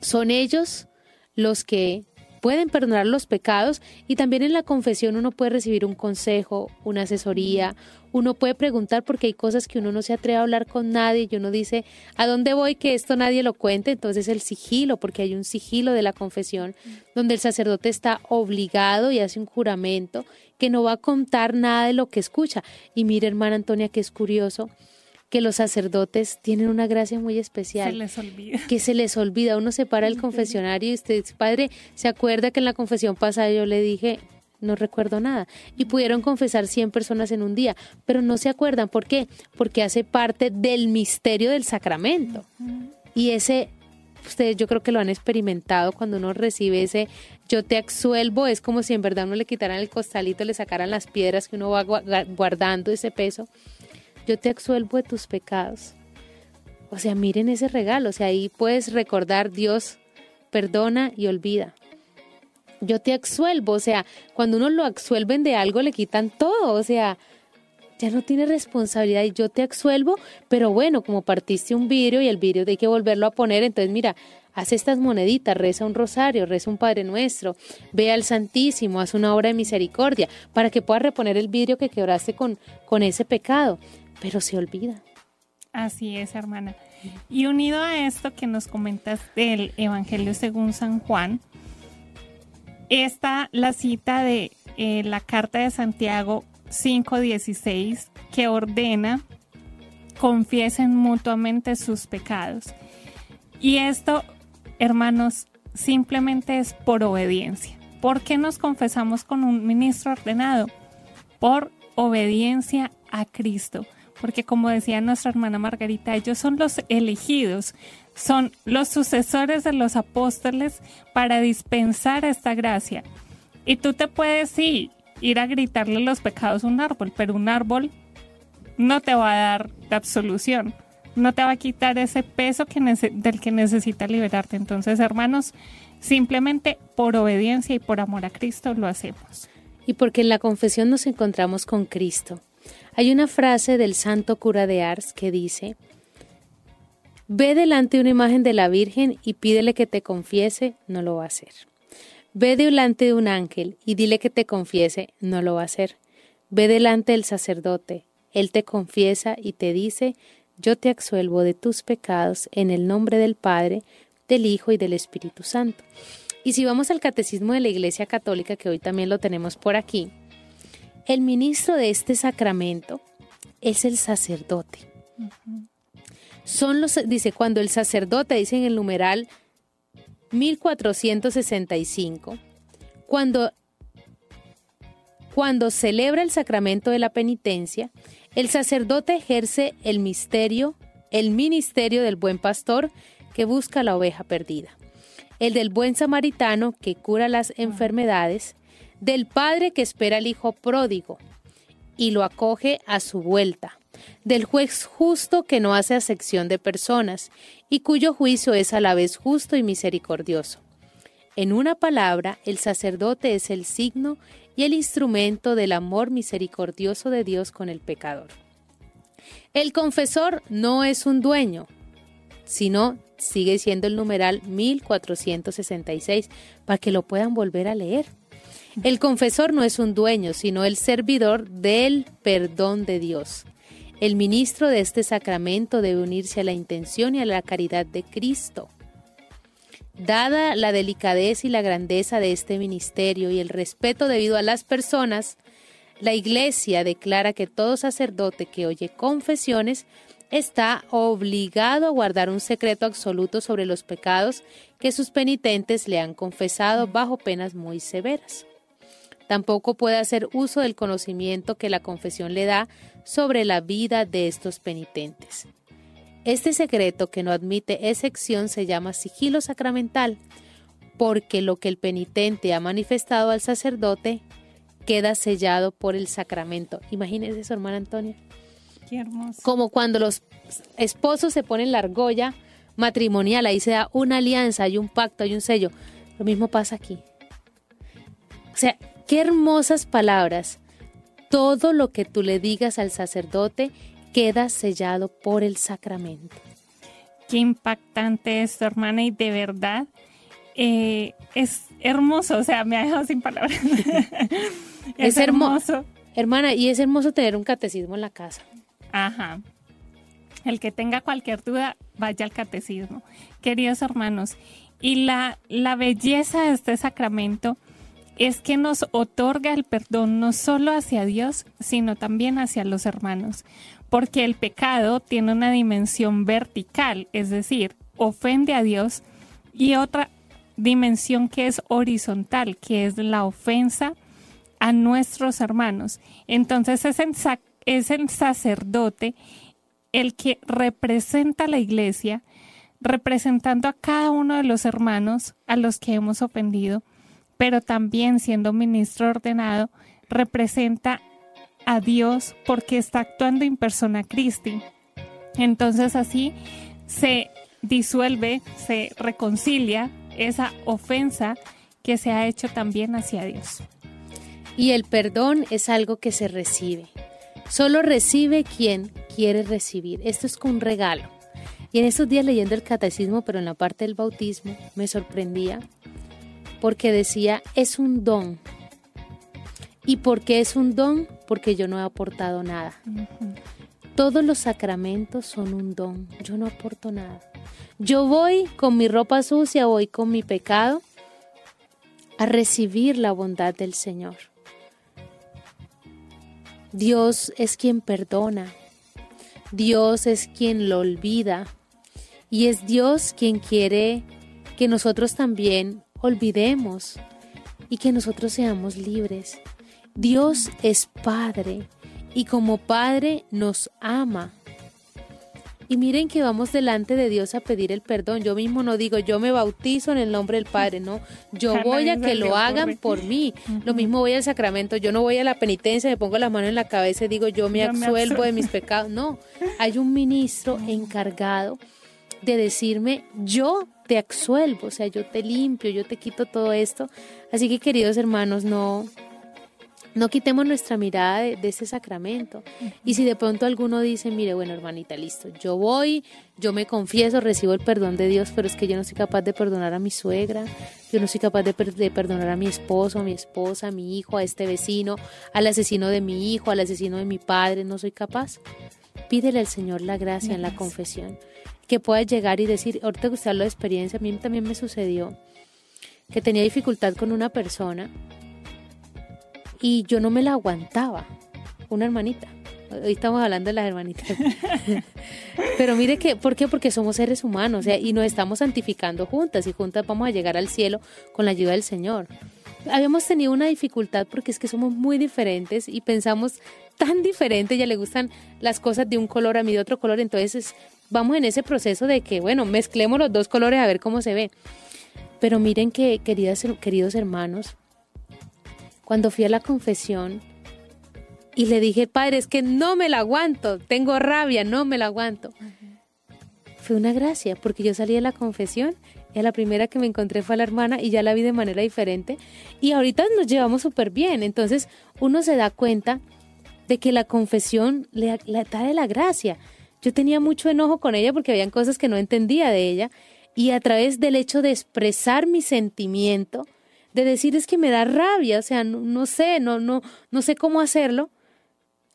Son ellos los que pueden perdonar los pecados y también en la confesión uno puede recibir un consejo, una asesoría, uno puede preguntar porque hay cosas que uno no se atreve a hablar con nadie y uno dice, ¿a dónde voy que esto nadie lo cuente? Entonces el sigilo, porque hay un sigilo de la confesión donde el sacerdote está obligado y hace un juramento que no va a contar nada de lo que escucha. Y mire, hermana Antonia, que es curioso que los sacerdotes tienen una gracia muy especial. Se les olvida. Que se les olvida. Uno se para el confesionario y usted, padre, ¿se acuerda que en la confesión pasada yo le dije, no recuerdo nada. Y pudieron confesar 100 personas en un día, pero no se acuerdan. ¿Por qué? Porque hace parte del misterio del sacramento. Y ese, ustedes yo creo que lo han experimentado cuando uno recibe ese yo te absuelvo, es como si en verdad uno le quitaran el costalito, le sacaran las piedras que uno va guardando ese peso. Yo te absuelvo de tus pecados. O sea, miren ese regalo, o sea, ahí puedes recordar Dios perdona y olvida. yo te absuelvo, o sea, cuando uno lo absuelven de algo le quitan todo, o sea, ya no tiene responsabilidad y yo te absuelvo, pero bueno, como partiste un vidrio y el vidrio hay que volverlo a poner, entonces mira, haz estas moneditas, reza un rosario, reza un Padre Nuestro, ve al Santísimo, haz una obra de misericordia para que puedas reponer el vidrio que quebraste con, con ese pecado, pero se olvida. Así es, hermana. Y unido a esto que nos comentas del Evangelio según San Juan, está la cita de eh, la carta de Santiago 5:16 que ordena confiesen mutuamente sus pecados. Y esto, hermanos, simplemente es por obediencia. ¿Por qué nos confesamos con un ministro ordenado? Por obediencia a Cristo porque como decía nuestra hermana Margarita, ellos son los elegidos, son los sucesores de los apóstoles para dispensar esta gracia. Y tú te puedes sí, ir a gritarle los pecados a un árbol, pero un árbol no te va a dar la absolución, no te va a quitar ese peso del que necesita liberarte. Entonces, hermanos, simplemente por obediencia y por amor a Cristo lo hacemos. Y porque en la confesión nos encontramos con Cristo hay una frase del santo cura de Ars que dice, Ve delante de una imagen de la Virgen y pídele que te confiese, no lo va a hacer. Ve delante de un ángel y dile que te confiese, no lo va a hacer. Ve delante del sacerdote, él te confiesa y te dice, yo te absuelvo de tus pecados en el nombre del Padre, del Hijo y del Espíritu Santo. Y si vamos al catecismo de la Iglesia Católica, que hoy también lo tenemos por aquí, el ministro de este sacramento es el sacerdote. Son los, dice, cuando el sacerdote, dice en el numeral 1465, cuando, cuando celebra el sacramento de la penitencia, el sacerdote ejerce el misterio, el ministerio del buen pastor que busca la oveja perdida, el del buen samaritano que cura las enfermedades, del padre que espera al hijo pródigo y lo acoge a su vuelta, del juez justo que no hace acepción de personas y cuyo juicio es a la vez justo y misericordioso. En una palabra, el sacerdote es el signo y el instrumento del amor misericordioso de Dios con el pecador. El confesor no es un dueño, sino sigue siendo el numeral 1466 para que lo puedan volver a leer. El confesor no es un dueño, sino el servidor del perdón de Dios. El ministro de este sacramento debe unirse a la intención y a la caridad de Cristo. Dada la delicadeza y la grandeza de este ministerio y el respeto debido a las personas, la Iglesia declara que todo sacerdote que oye confesiones está obligado a guardar un secreto absoluto sobre los pecados que sus penitentes le han confesado bajo penas muy severas. Tampoco puede hacer uso del conocimiento que la confesión le da sobre la vida de estos penitentes. Este secreto que no admite excepción se llama sigilo sacramental, porque lo que el penitente ha manifestado al sacerdote queda sellado por el sacramento. Imagínese eso, hermana Antonia. Qué hermoso. Como cuando los esposos se ponen la argolla matrimonial, ahí se da una alianza, hay un pacto, hay un sello. Lo mismo pasa aquí. O sea, Qué hermosas palabras. Todo lo que tú le digas al sacerdote queda sellado por el sacramento. Qué impactante esto, hermana, y de verdad eh, es hermoso, o sea, me ha dejado sin palabras. es, hermoso. Hermana, y es hermoso tener un catecismo en la casa. Ajá. El que tenga cualquier duda, vaya al catecismo. Queridos hermanos, y la, la belleza de este sacramento es que nos otorga el perdón no solo hacia Dios, sino también hacia los hermanos, porque el pecado tiene una dimensión vertical, es decir, ofende a Dios, y otra dimensión que es horizontal, que es la ofensa a nuestros hermanos. Entonces es el, es sacerdote el que representa a la iglesia, representando a cada uno de los hermanos a los que hemos ofendido, pero también siendo ministro ordenado, representa a Dios porque está actuando en persona Christi. Entonces así se disuelve, se reconcilia esa ofensa que se ha hecho también hacia Dios. Y el perdón es algo que se recibe. Solo recibe quien quiere recibir. Esto es un regalo. Y en estos días leyendo el catecismo, pero en la parte del bautismo, me sorprendía porque decía, es un don. ¿Y por qué es un don? Porque yo no he aportado nada. Todos los sacramentos son un don. Yo no aporto nada. Yo voy con mi ropa sucia, voy con mi pecado a recibir la bondad del Señor. Dios es quien perdona. Dios es quien lo olvida. Y es Dios quien quiere que nosotros también olvidemos y que nosotros seamos libres. Dios es Padre y como Padre nos ama. Y miren que vamos delante de Dios a pedir el perdón. Yo mismo no digo, yo me bautizo en el nombre del Padre, no. Yo voy a que lo hagan por mí. Lo mismo voy al sacramento. Yo no voy a la penitencia, me pongo la mano en la cabeza y digo, yo me absuelvo de mis pecados. No, hay un ministro encargado de decirme, yo te absuelvo, o sea, yo te limpio, yo te quito todo esto. Así que queridos hermanos, no, no quitemos nuestra mirada de, ese sacramento. Y si de pronto alguno dice, mire, bueno, hermanita, listo, yo voy, yo me confieso, recibo el perdón de Dios, pero es que yo no soy capaz de perdonar a mi suegra, yo no soy capaz de, de perdonar a mi esposo, a mi esposa, a mi hijo, a este vecino, al asesino de mi hijo, al asesino de mi padre, no soy capaz. Pídele al Señor la gracia en la confesión, que pueda llegar y decir, ahorita habla de experiencia, a mí también me sucedió que tenía dificultad con una persona y yo no me la aguantaba. Una hermanita. Hoy estamos hablando de las hermanitas. Pero mire que, ¿por qué? Porque somos seres humanos y nos estamos santificando juntas y juntas vamos a llegar al cielo con la ayuda del Señor. Habíamos tenido una dificultad porque es que somos muy diferentes y pensamos tan diferente, ya le gustan las cosas de un color a mí de otro color, entonces vamos en ese proceso de que, bueno, mezclemos los dos colores a ver cómo se ve. Pero miren que, queridas, queridos hermanos, cuando fui a la confesión y le dije, padre, es que no me la aguanto, tengo rabia, no me la aguanto. Fue una gracia, porque yo salí de la confesión y la primera que me encontré fue a la hermana y ya la vi de manera diferente y ahorita nos llevamos súper bien. Entonces uno se da cuenta de que la confesión le, le trae la gracia. Yo tenía mucho enojo con ella porque habían cosas que no entendía de ella y a través del hecho de expresar mi sentimiento, de decir es que me da rabia, o sea, no, sé, no, no, no sé cómo hacerlo,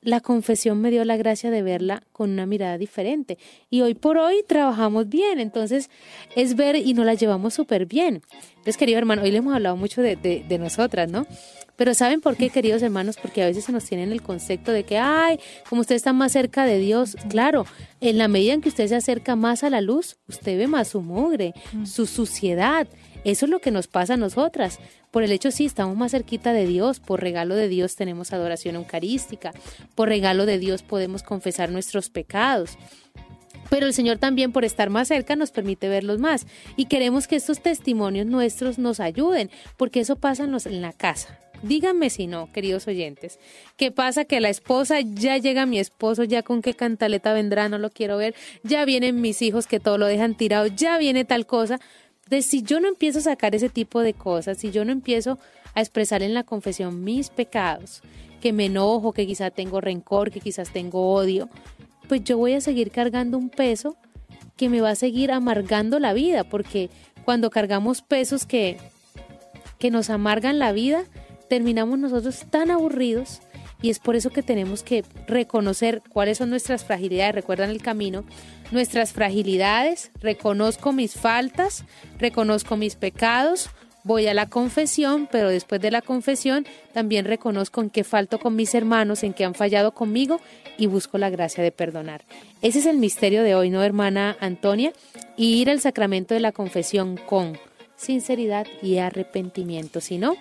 la confesión me dio la gracia de verla con una mirada diferente. Y hoy por hoy trabajamos bien, entonces es ver y nos la llevamos súper bien. Entonces, querido hermano, hoy le hemos hablado mucho de, de, de, nosotras, ¿no? Pero ¿saben por qué, queridos hermanos? Porque a veces se nos tiene el concepto de que, ay, como usted está más cerca de Dios, claro, en la medida en que usted se acerca más a la luz, usted ve más su mugre, su suciedad, eso es lo que nos pasa a nosotras. Por el hecho, sí, estamos más cerquita de Dios. Por regalo de Dios tenemos adoración eucarística. Por regalo de Dios podemos confesar nuestros pecados. Pero el Señor también por estar más cerca nos permite verlos más. Y queremos que estos testimonios nuestros nos ayuden, porque eso pasa en, la casa. Díganme si no, queridos oyentes. ¿Qué pasa? Que la esposa ya llega mi esposo, ya con qué cantaleta vendrá, no lo quiero ver. Ya vienen mis hijos que todo lo dejan tirado, ya viene tal cosa si yo no empiezo a sacar ese tipo de cosas, si yo no empiezo a expresar en la confesión mis pecados, que me enojo, que quizás tengo rencor, que quizás tengo odio, pues yo voy a seguir cargando un peso que me va a seguir amargando la vida, porque cuando cargamos pesos que, que nos amargan la vida, terminamos nosotros tan aburridos y es por eso que tenemos que reconocer cuáles son nuestras fragilidades. Recuerdan el camino, nuestras fragilidades, reconozco mis faltas, reconozco mis pecados, voy a la confesión, pero después de la confesión también reconozco en qué falto con mis hermanos, en qué han fallado conmigo y busco la gracia de perdonar. Ese es el misterio de hoy, ¿no, hermana Antonia? Y ir al sacramento de la confesión con sinceridad y arrepentimiento, si no,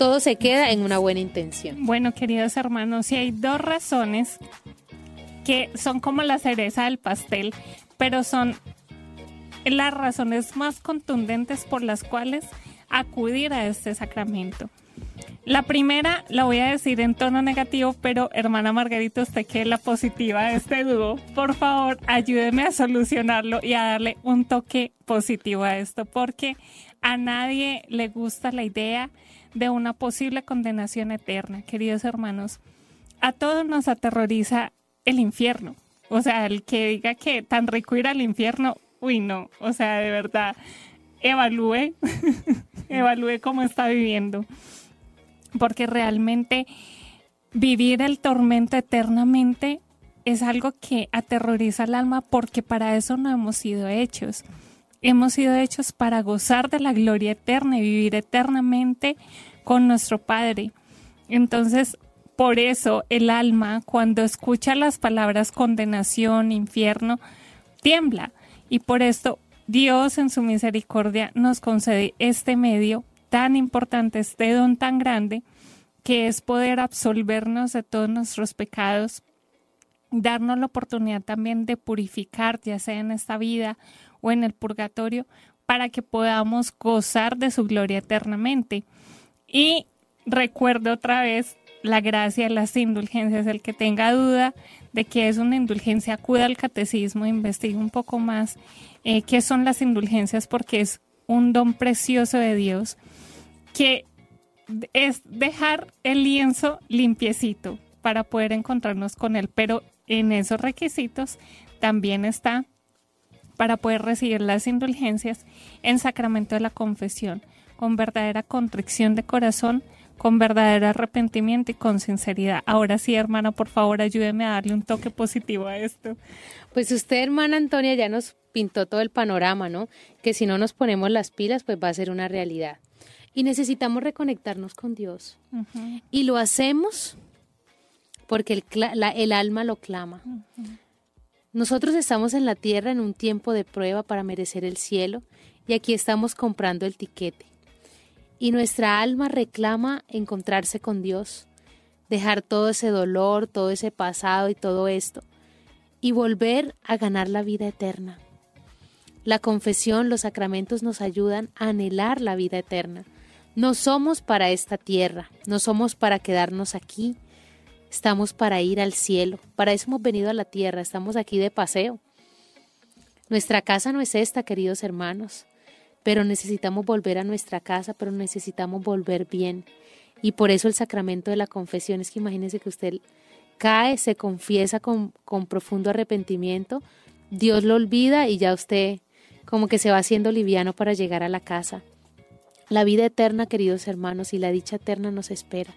todo se queda en una buena intención. Bueno, queridos hermanos, si hay dos razones que son como la cereza del pastel, pero son las razones más contundentes por las cuales acudir a este sacramento. La primera la voy a decir en tono negativo, pero hermana Margarita, usted que la positiva de este dúo, por favor ayúdeme a solucionarlo y a darle un toque positivo a esto, porque a nadie le gusta la idea de una posible condenación eterna, queridos hermanos. A todos nos aterroriza el infierno. O sea, el que diga que tan rico ir al infierno, uy, no. O sea, de verdad, evalúe, evalúe cómo está viviendo. Porque realmente vivir el tormento eternamente es algo que aterroriza al alma porque para eso no hemos sido hechos. Hemos sido hechos para gozar de la gloria eterna y vivir eternamente con nuestro Padre. Entonces, por eso el alma, cuando escucha las palabras condenación, infierno, tiembla. Y por esto Dios en su misericordia nos concede este medio tan importante, este don tan grande, que es poder absolvernos de todos nuestros pecados, darnos la oportunidad también de purificar, ya sea en esta vida o en el purgatorio, para que podamos gozar de su gloria eternamente. Y recuerdo otra vez la gracia las indulgencias. El que tenga duda de qué es una indulgencia, acuda al catecismo, investigue un poco más eh, qué son las indulgencias, porque es un don precioso de Dios que es dejar el lienzo limpiecito para poder encontrarnos con él, pero en esos requisitos también está para poder recibir las indulgencias en sacramento de la confesión, con verdadera contrición de corazón, con verdadero arrepentimiento y con sinceridad. Ahora sí, hermana, por favor, ayúdeme a darle un toque positivo a esto. Pues usted, hermana Antonia, ya nos pintó todo el panorama, ¿no? Que si no nos ponemos las pilas, pues va a ser una realidad. Y necesitamos reconectarnos con Dios. Y lo hacemos porque el, el alma lo clama. Nosotros estamos en la tierra en un tiempo de prueba para merecer el cielo y aquí estamos comprando el tiquete. Y nuestra alma reclama encontrarse con Dios, dejar todo ese dolor, todo ese pasado y todo esto, y volver a ganar la vida eterna. La confesión, los sacramentos nos ayudan a anhelar la vida eterna. No somos para esta tierra, no somos para quedarnos aquí, Estamos para ir al cielo. Para eso hemos venido a la tierra. Estamos aquí de paseo. Nuestra casa no es esta, queridos hermanos. Pero necesitamos volver a nuestra casa, pero necesitamos volver bien. Y por eso el sacramento de la confesión es que imagínense que usted cae, se confiesa con, con profundo arrepentimiento, Dios lo olvida y ya usted como que se va haciendo liviano para llegar a la casa. La vida eterna, queridos hermanos, y la dicha eterna nos espera.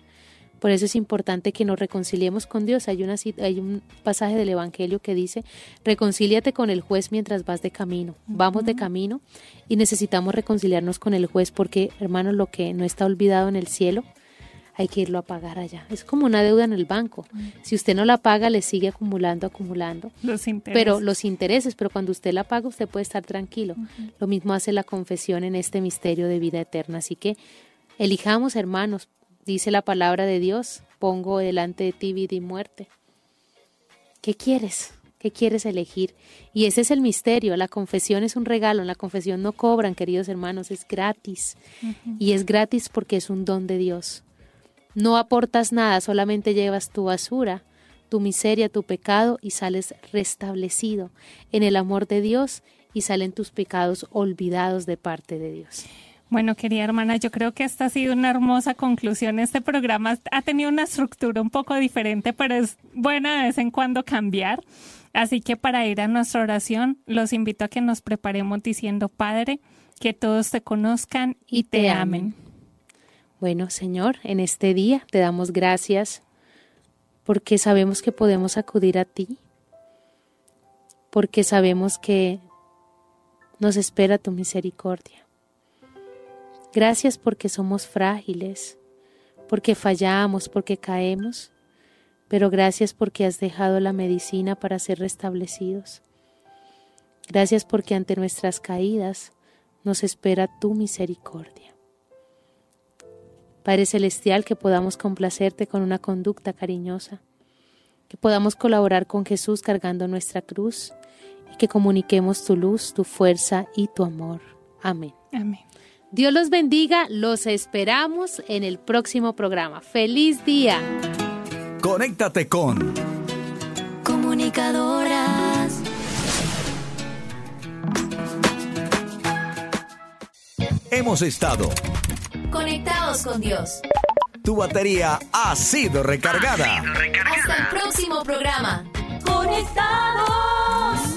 Por eso es importante que nos reconciliemos con Dios. Hay, una, hay un pasaje del Evangelio que dice, reconcíliate con el juez mientras vas de camino. Vamos de camino y necesitamos reconciliarnos con el juez porque, hermanos, lo que no está olvidado en el cielo, hay que irlo a pagar allá. Es como una deuda en el banco. Si usted no la paga, le sigue acumulando, acumulando. Los intereses. Pero los intereses, pero cuando usted la paga, usted puede estar tranquilo. Lo mismo hace la confesión en este misterio de vida eterna. Así que elijamos, hermanos, Dice la palabra de Dios, pongo delante de ti vida y muerte. ¿Qué quieres? ¿Qué quieres elegir? Y ese es el misterio. La confesión es un regalo. En la confesión no cobran, queridos hermanos, es gratis. Y es gratis porque es un don de Dios. No aportas nada, solamente llevas tu basura, tu miseria, tu pecado y sales restablecido en el amor de Dios y salen tus pecados olvidados de parte de Dios. Bueno, querida hermana, yo creo que esta ha sido una hermosa conclusión. Este programa ha tenido una estructura un poco diferente, pero es buena de vez en cuando cambiar. Así que para ir a nuestra oración, los invito a que nos preparemos diciendo, Padre, que todos te conozcan y, te, amen. Bueno, Señor, en este día te damos gracias porque sabemos que podemos acudir a ti, porque sabemos que nos espera tu misericordia. Gracias porque somos frágiles, porque fallamos, porque caemos, pero gracias porque has dejado la medicina para ser restablecidos. Gracias porque ante nuestras caídas nos espera tu misericordia. Padre Celestial, que podamos complacerte con una conducta cariñosa, que podamos colaborar con Jesús cargando nuestra cruz y que comuniquemos tu luz, tu fuerza y tu amor. Amén. Amén. Dios los bendiga, los esperamos en el próximo programa. ¡Feliz día! Conéctate con Comunicadoras. Hemos estado Conectados con Dios. Tu batería ha sido recargada. Hasta el próximo programa. Conectados.